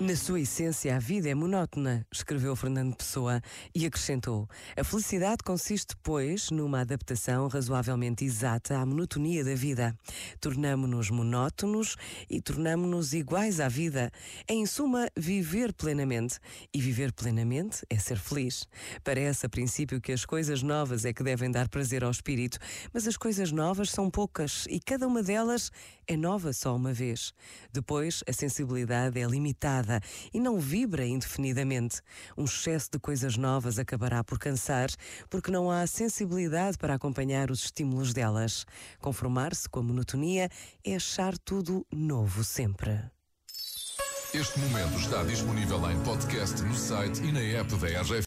Na sua essência, a vida é monótona, escreveu Fernando Pessoa e acrescentou: A felicidade consiste, pois, numa adaptação razoavelmente exata à monotonia da vida. Tornamo-nos monótonos e tornamo-nos iguais à vida. É, em suma, viver plenamente. E viver plenamente é ser feliz. Parece, a princípio, que as coisas novas é que devem dar prazer ao espírito, mas as coisas novas são poucas e cada uma delas é nova só uma vez. Depois, a sensibilidade é limitada e não vibra indefinidamente. Um excesso de coisas novas acabará por cansar, porque não há sensibilidade para acompanhar os estímulos delas. Conformar-se com a monotonia é achar tudo novo sempre. Este momento está disponível em podcast no site e na app da RGF.